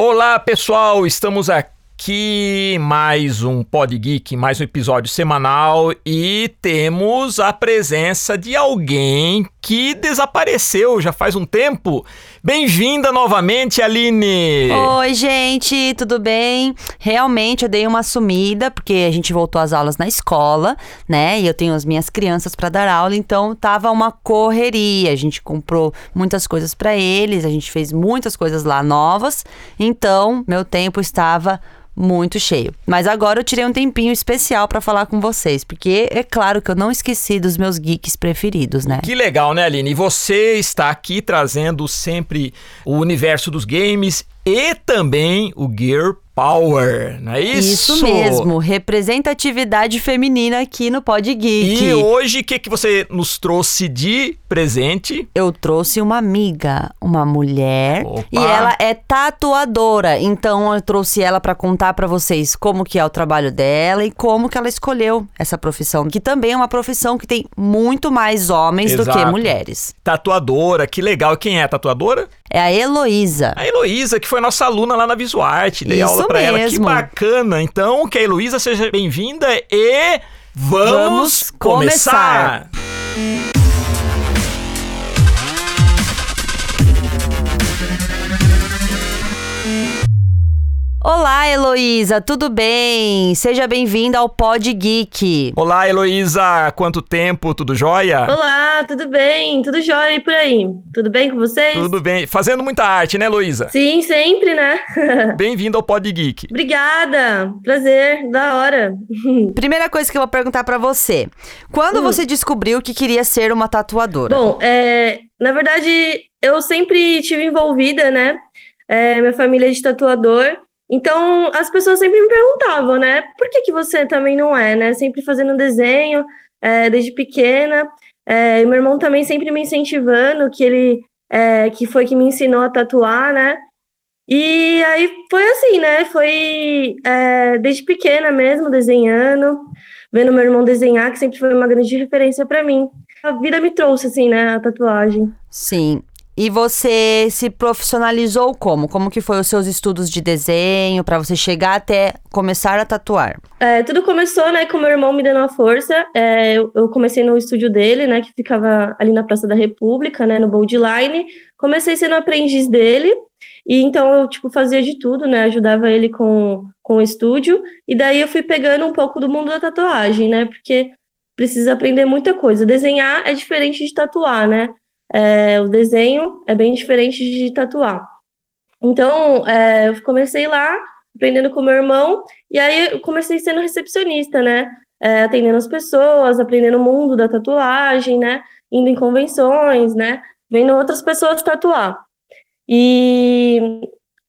Olá, pessoal, estamos aqui mais um Pod Geek, mais um episódio semanal e temos a presença de alguém que desapareceu já faz um tempo. Bem-vinda novamente, Aline! Oi, gente, tudo bem? Realmente eu dei uma sumida, porque a gente voltou às aulas na escola, né? E eu tenho as minhas crianças para dar aula, então tava uma correria. A gente comprou muitas coisas para eles, a gente fez muitas coisas lá novas, então meu tempo estava muito cheio. Mas agora eu tirei um tempinho especial para falar com vocês, porque é claro que eu não esqueci dos meus geeks preferidos, né? Que legal, né, Aline? E você está aqui trazendo sempre o universo dos games e também o Gear Power, não é isso? Isso mesmo, representatividade feminina aqui no Pod Geek. E hoje, o que, que você nos trouxe de presente? Eu trouxe uma amiga, uma mulher, Opa. e ela é tatuadora. Então eu trouxe ela para contar para vocês como que é o trabalho dela e como que ela escolheu essa profissão, que também é uma profissão que tem muito mais homens do que Exato. mulheres. Tatuadora, que legal. Quem é a tatuadora? É a Heloísa. A Heloísa, que foi nossa aluna lá na Visuarte. Dei Isso aula pra ela. Que mesmo. bacana. Então, que a Heloísa seja bem-vinda e vamos, Vamos começar. começar. Olá, Heloísa, tudo bem? Seja bem-vinda ao Pod Geek. Olá, Heloísa. Quanto tempo? Tudo jóia? Olá, tudo bem? Tudo jóia e por aí? Tudo bem com vocês? Tudo bem. Fazendo muita arte, né, Heloísa? Sim, sempre, né? Bem-vindo ao Pod Geek. Obrigada, prazer, da hora. Primeira coisa que eu vou perguntar pra você. Quando Hum. você descobriu que queria ser uma tatuadora? Bom, é, na verdade, eu sempre tive envolvida, né? É, minha família é de tatuador. Então, as pessoas sempre me perguntavam, né? Por que, que você também não é, né? Sempre fazendo desenho, é, desde pequena. É, meu irmão também sempre me incentivando, que ele é, que foi que me ensinou a tatuar, né? E aí foi assim, né? Foi é, desde pequena mesmo, desenhando, vendo meu irmão desenhar, que sempre foi uma grande referência para mim. A vida me trouxe, assim, né? A tatuagem. Sim. E você se profissionalizou como? Como que foi os seus estudos de desenho pra você chegar até começar a tatuar? É, tudo começou, né, com meu irmão me dando a força. É, eu, eu comecei no estúdio dele, né, que ficava ali na Praça da República, né, no Boldline. Comecei sendo aprendiz dele, e então eu, tipo, fazia de tudo, né, ajudava ele com, com o estúdio. E daí eu fui pegando um pouco do mundo da tatuagem, né, porque precisa aprender muita coisa. Desenhar é diferente de tatuar, né. É, o desenho é bem diferente de tatuar. Então, é, eu comecei lá, aprendendo com meu irmão, e aí eu comecei sendo recepcionista, né? É, atendendo as pessoas, aprendendo o mundo da tatuagem, né? Indo em convenções, né? Vendo outras pessoas tatuar. E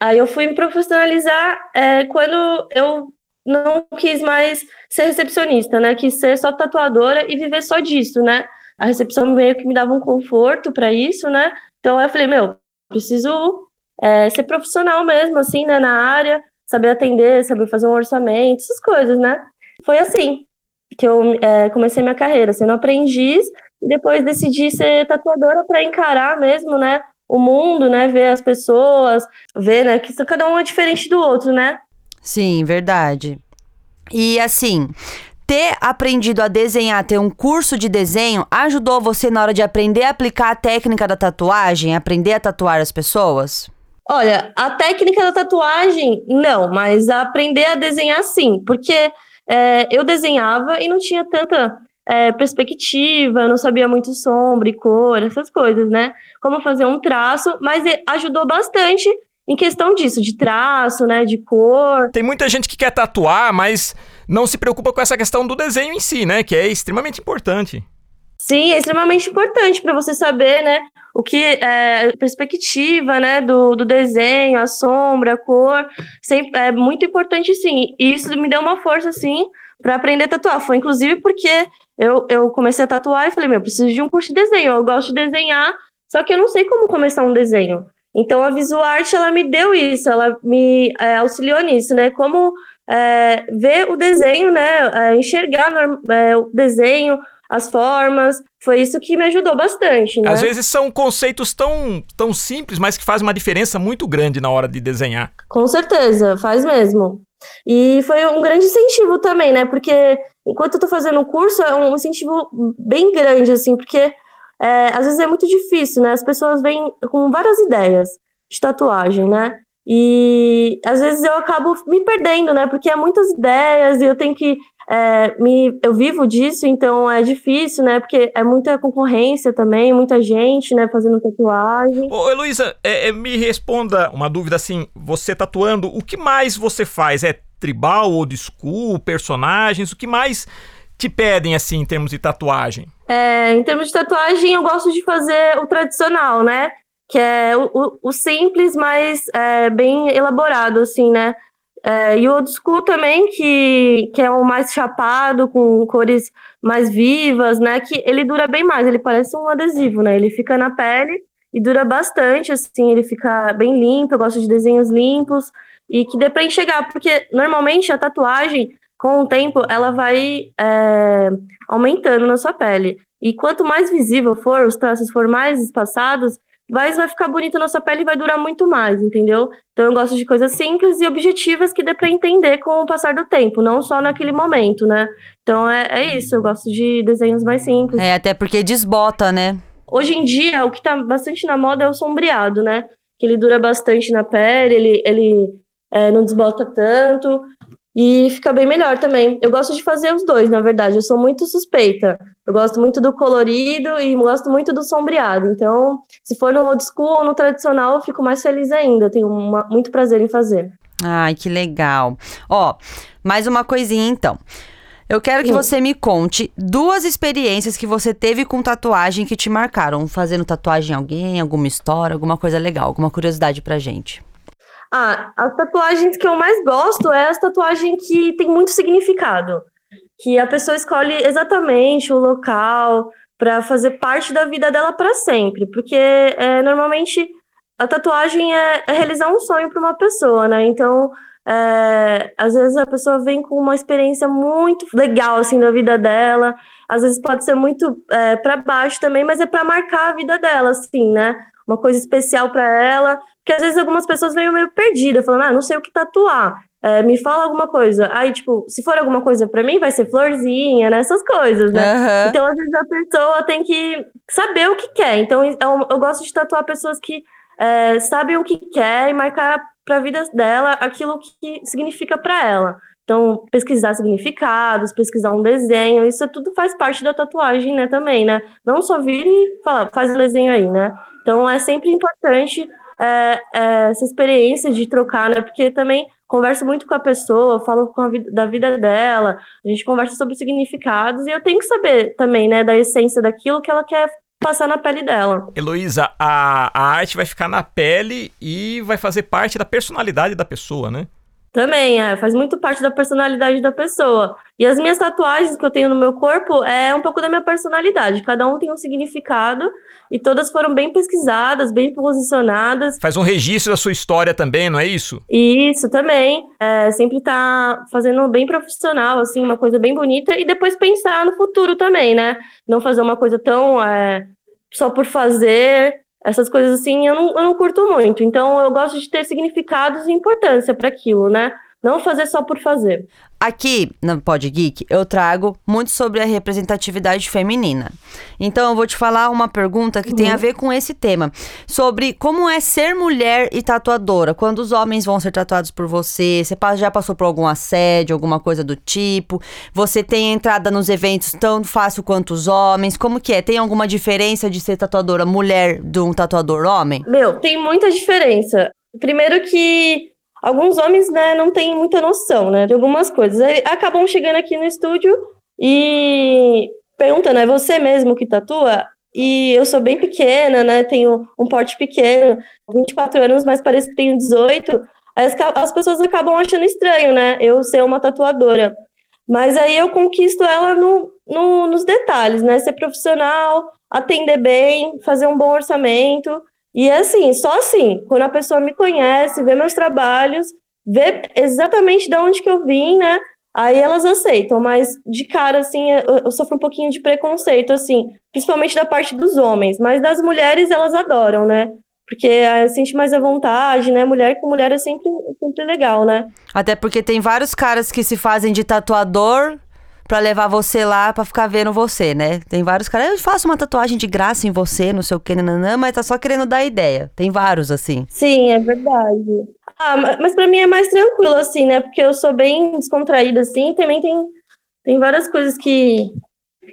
aí eu fui me profissionalizar é, quando eu não quis mais ser recepcionista, né? Quis ser só tatuadora e viver só disso, né? A recepção meio que me dava um conforto para isso, né? Então eu falei, meu, preciso é, ser profissional mesmo, assim, né? Na área, saber atender, saber fazer um orçamento, essas coisas, né? Foi assim que eu é, comecei minha carreira, sendo aprendiz e depois decidi ser tatuadora para encarar mesmo, né? O mundo, né? Ver as pessoas, ver, né? Que cada um é diferente do outro, né? Sim, verdade. E assim, ter aprendido a desenhar, ter um curso de desenho, ajudou você na hora de aprender a aplicar a técnica da tatuagem, aprender a tatuar as pessoas? Olha, a técnica da tatuagem, não, mas a aprender a desenhar sim, porque é, eu desenhava e não tinha tanta é, perspectiva, eu não sabia muito sombra e cor, essas coisas, né? Como fazer um traço, mas ajudou bastante em questão disso, de traço, né? De cor. Tem muita gente que quer tatuar, mas não se preocupa com essa questão do desenho em si, né? Que é extremamente importante. Sim, é extremamente importante para você saber, né? O que é perspectiva, né? Do, do desenho, a sombra, a cor. Sempre, é muito importante, sim. E isso me deu uma força, sim, para aprender a tatuar. Foi inclusive porque eu, eu comecei a tatuar e falei, meu, eu preciso de um curso de desenho. Eu gosto de desenhar, só que eu não sei como começar um desenho. Então a VisuArt, ela me deu isso, ela me é, auxiliou nisso, né? Como é, ver o desenho, né? É, enxergar é, o desenho, as formas. Foi isso que me ajudou bastante, né? Às vezes são conceitos tão, tão simples, mas que fazem uma diferença muito grande na hora de desenhar. Com certeza, faz mesmo. E foi um grande incentivo também, né? Porque enquanto eu tô fazendo o curso, é um incentivo bem grande, assim, porque é, às vezes é muito difícil, né? As pessoas vêm com várias ideias de tatuagem, né? E às vezes eu acabo me perdendo, né? Porque é muitas ideias e eu tenho que. É, me, eu vivo disso, então é difícil, né? Porque é muita concorrência também, muita gente, né, fazendo tatuagem. Ô, Heloísa, é, é, me responda uma dúvida assim: você tatuando, o que mais você faz? É tribal, old school, personagens? O que mais te pedem, assim, em termos de tatuagem? É, em termos de tatuagem, eu gosto de fazer o tradicional, né? Que é o, o, simples, mas é, bem elaborado, assim, né? É, e o old school também, que, que é o mais chapado, com cores mais vivas, né? Que ele dura bem mais, ele parece um adesivo, né? Ele fica na pele e dura bastante, assim, ele fica bem limpo, eu gosto de desenhos limpos e que dê para enxergar, porque normalmente a tatuagem com o tempo, ela vai é, aumentando na sua pele. E quanto mais visível for, os traços for mais espaçados, mais vai ficar bonito na sua pele e vai durar muito mais, entendeu? Então eu gosto de coisas simples e objetivas que dê para entender com o passar do tempo, não só naquele momento, né? Então é, é isso, eu gosto de desenhos mais simples. É, até porque desbota, né? Hoje em dia, o que tá bastante na moda é o sombreado, né? Que ele dura bastante na pele, ele, ele é, não desbota tanto. E fica bem melhor também. Eu gosto de fazer os dois, na verdade. Eu sou muito suspeita. Eu gosto muito do colorido e gosto muito do sombreado. Então, se for no old school ou no tradicional, eu fico mais feliz ainda. Eu tenho uma, muito prazer em fazer. Ai, que legal. Ó, mais uma coisinha então. Eu quero que você me conte duas experiências que você teve com tatuagem que te marcaram. Fazendo tatuagem em alguém, alguma história, alguma coisa legal, alguma curiosidade pra gente. Ah, as tatuagens que eu mais gosto é as tatuagens que tem muito significado. Que a pessoa escolhe exatamente o local para fazer parte da vida dela para sempre. Porque é, normalmente a tatuagem é, é realizar um sonho para uma pessoa, né? Então, é, às vezes a pessoa vem com uma experiência muito legal assim da vida dela. Às vezes pode ser muito é, para baixo também, mas é para marcar a vida dela, assim, né? Uma coisa especial para ela porque às vezes algumas pessoas vêm meio perdidas, falando, ah, não sei o que tatuar. É, me fala alguma coisa. Aí, tipo, se for alguma coisa para mim, vai ser florzinha, né? Essas coisas, né? Uhum. Então, às vezes, a pessoa tem que saber o que quer. Então, eu, eu gosto de tatuar pessoas que é, sabem o que quer e marcar para a vida dela aquilo que significa para ela. Então, pesquisar significados, pesquisar um desenho, isso tudo faz parte da tatuagem, né, também, né? Não só vir e falar, faz um desenho aí, né? Então, é sempre importante é, é, essa experiência de trocar, né? Porque também converso muito com a pessoa, falo com a vida, da vida dela, a gente conversa sobre significados e eu tenho que saber também, né, da essência daquilo que ela quer passar na pele dela. Heloísa, a, a arte vai ficar na pele e vai fazer parte da personalidade da pessoa, né? Também, é, faz muito parte da personalidade da pessoa. E as minhas tatuagens que eu tenho no meu corpo é um pouco da minha personalidade. Cada um tem um significado e todas foram bem pesquisadas, bem posicionadas. Faz um registro da sua história também, não é isso? Isso também. É, sempre tá fazendo bem profissional, assim, uma coisa bem bonita e depois pensar no futuro também, né? Não fazer uma coisa tão é, só por fazer. Essas coisas assim eu não, eu não curto muito. Então eu gosto de ter significados e importância para aquilo, né? Não fazer só por fazer. Aqui no Pod Geek eu trago muito sobre a representatividade feminina. Então eu vou te falar uma pergunta que uhum. tem a ver com esse tema, sobre como é ser mulher e tatuadora. Quando os homens vão ser tatuados por você, você já passou por algum assédio, alguma coisa do tipo? Você tem entrada nos eventos tão fácil quanto os homens? Como que é? Tem alguma diferença de ser tatuadora mulher de um tatuador homem? Meu, tem muita diferença. Primeiro que alguns homens, né, não têm muita noção, né, de algumas coisas. Eles acabam chegando aqui no estúdio e perguntando, é você mesmo que tatua? E eu sou bem pequena, né, tenho um porte pequeno, 24 anos, mas parece que tenho 18. As, as pessoas acabam achando estranho, né, eu ser uma tatuadora. Mas aí eu conquisto ela no, no, nos detalhes, né, ser profissional, atender bem, fazer um bom orçamento e é assim, só assim, quando a pessoa me conhece, vê meus trabalhos, vê exatamente de onde que eu vim, né? Aí elas aceitam, mas de cara, assim, eu, sofro um pouquinho de preconceito, assim, principalmente da parte dos homens, mas das mulheres elas adoram, né? Porque uh, sente mais à vontade, né? Mulher com mulher é sempre, sempre legal, né? Até porque tem vários caras que se fazem de tatuador pra levar você lá pra ficar vendo você, né? Tem vários caras, eu faço uma tatuagem de graça em você, não sei o que, nananã, mas tá só querendo dar ideia. Tem vários, assim. Sim, é verdade. Ah, mas para mim é mais tranquilo, assim, né? Porque eu sou bem descontraída, assim, também tem, tem várias coisas que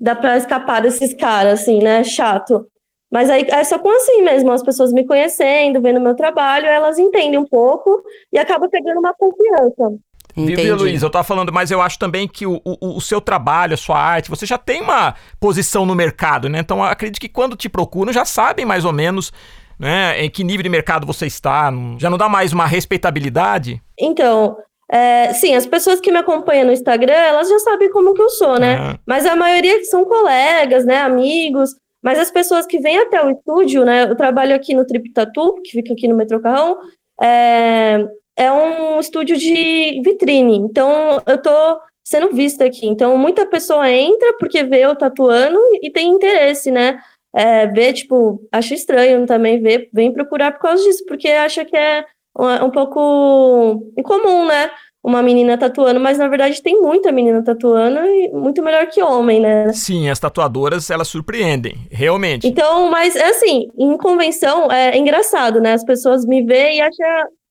dá para escapar desses caras, assim, né? Chato. Mas aí é só com assim mesmo, as pessoas me conhecendo, vendo meu trabalho, elas entendem um pouco e acaba pegando uma confiança. Viu, Luiz? Eu tava falando, mas eu acho também que o, o, o, seu trabalho, a sua arte, você já tem uma posição no mercado, né? Então acredito que quando te procuram já sabem mais ou menos né? Em que nível de mercado você está? Já não dá mais uma respeitabilidade? Então, é, sim, as pessoas que me acompanham no Instagram, elas já sabem como que eu sou, né? É. Mas a maioria são colegas, né? Amigos. Mas as pessoas que vêm até o estúdio, né? Eu trabalho aqui no Trip Tattoo, que fica aqui no Metrô Carrão. É, é um estúdio de vitrine. Então, eu tô sendo vista aqui. Então, muita pessoa entra porque vê eu tatuando e tem interesse, né? é, vê, tipo, acha estranho também ver, vem procurar por causa disso, porque acha que é um, um pouco incomum, né? Uma menina tatuando, mas na verdade tem muita menina tatuando e muito melhor que homem, né? Sim, as tatuadoras elas surpreendem, realmente. Então, mas é assim, em convenção é engraçado, né? As pessoas me veem e acham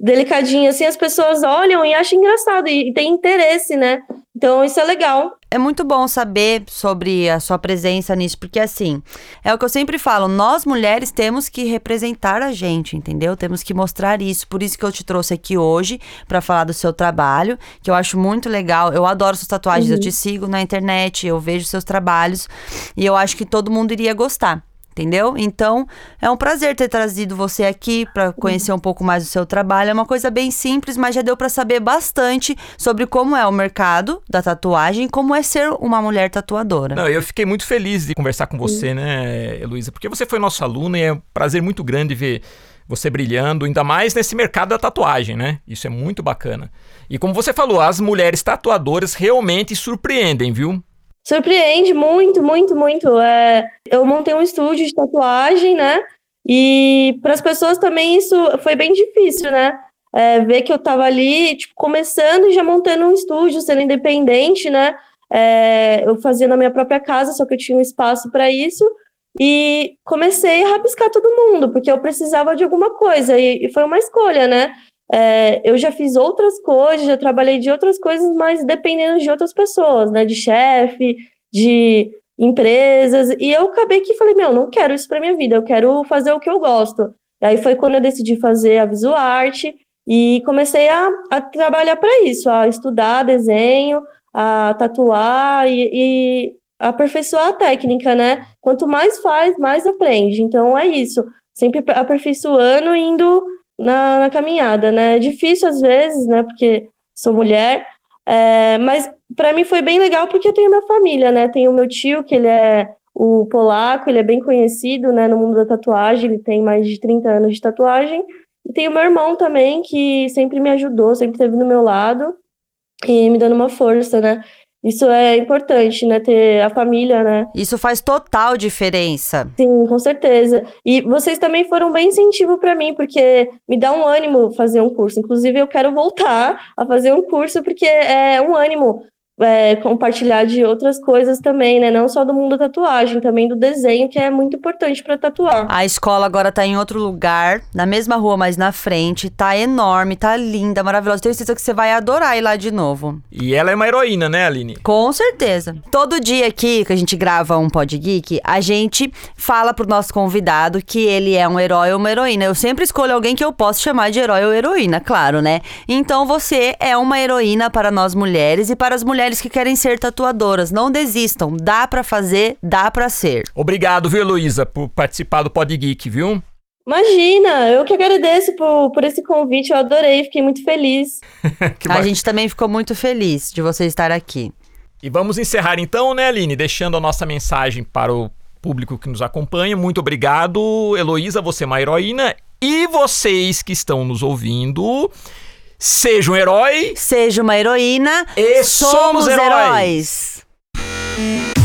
delicadinho assim, as pessoas olham e acham engraçado e, e tem interesse, né? Então isso é legal. É muito bom saber sobre a sua presença nisso, porque assim, é o que eu sempre falo, nós mulheres temos que representar a gente, entendeu? Temos que mostrar isso. Por isso que eu te trouxe aqui hoje para falar do seu trabalho, que eu acho muito legal. Eu adoro suas tatuagens, uhum. eu te sigo na internet, eu vejo seus trabalhos e eu acho que todo mundo iria gostar entendeu? Então, é um prazer ter trazido você aqui para conhecer um pouco mais do seu trabalho. É uma coisa bem simples, mas já deu para saber bastante sobre como é o mercado da tatuagem, como é ser uma mulher tatuadora. Não, eu fiquei muito feliz de conversar com você, né, Heloísa, porque você foi nossa aluna e é um prazer muito grande ver você brilhando, ainda mais nesse mercado da tatuagem, né? Isso é muito bacana. E como você falou, as mulheres tatuadoras realmente surpreendem, viu? Surpreende muito, muito, muito. É, eu montei um estúdio de tatuagem, né? E para as pessoas também isso foi bem difícil, né? É, ver que eu estava ali, tipo, começando e já montando um estúdio, sendo independente, né? É, eu fazia na minha própria casa, só que eu tinha um espaço para isso. E comecei a rabiscar todo mundo, porque eu precisava de alguma coisa. E, e foi uma escolha, né? É, eu já fiz outras coisas, já trabalhei de outras coisas, mas dependendo de outras pessoas, né? De chefe, de empresas. E eu acabei que falei, meu, não quero isso para minha vida, eu quero fazer o que eu gosto. E aí foi quando eu decidi fazer a visual art e comecei a, a trabalhar para isso, a estudar desenho, a tatuar e, e aperfeiçoar a técnica, né? Quanto mais faz, mais aprende. Então é isso, sempre aperfeiçoando, indo na, na caminhada, né? É difícil às vezes, né? Porque sou mulher, é, mas para mim foi bem legal porque eu tenho minha família, né? Tenho meu tio, que ele é o polaco, ele é bem conhecido, né, no mundo da tatuagem, ele tem mais de 30 anos de tatuagem. E tem o meu irmão também, que sempre me ajudou, sempre esteve do meu lado e me dando uma força, né? Isso é importante, né? Ter a família, né? Isso faz total diferença. Sim, com certeza. E vocês também foram bem incentivo para mim, porque me dá um ânimo fazer um curso. Inclusive, eu quero voltar a fazer um curso, porque é um ânimo é, compartilhar de outras coisas também, né? Não só do mundo da tatuagem, também do desenho, que é muito importante para tatuar. A escola agora tá em outro lugar, na mesma rua, mas na frente. Tá enorme, tá linda, maravilhosa. Tenho certeza que você vai adorar ir lá de novo. E ela é uma heroína, né, Aline? Com certeza. Todo dia aqui que a gente grava um Pod Geek, a gente fala pro nosso convidado que ele é um herói ou uma heroína. Eu sempre escolho alguém que eu possa chamar de herói ou heroína, claro, né? Então você é uma heroína para nós mulheres e para as mulheres mulheres que querem ser tatuadoras. Não desistam. Dá para fazer, dá para ser. Obrigado, viu, Heloísa, por participar do Pod Geek, viu? Imagina, eu que agradeço por, por esse convite, eu adorei, fiquei muito feliz. a gente também ficou muito feliz de você estar aqui. E vamos encerrar então, né, Aline, deixando a nossa mensagem para o público que nos acompanha. Muito obrigado, Heloísa, você é uma heroína. E vocês que estão nos ouvindo, Seja um herói Seja uma heroína. e somos, heróis. heróis.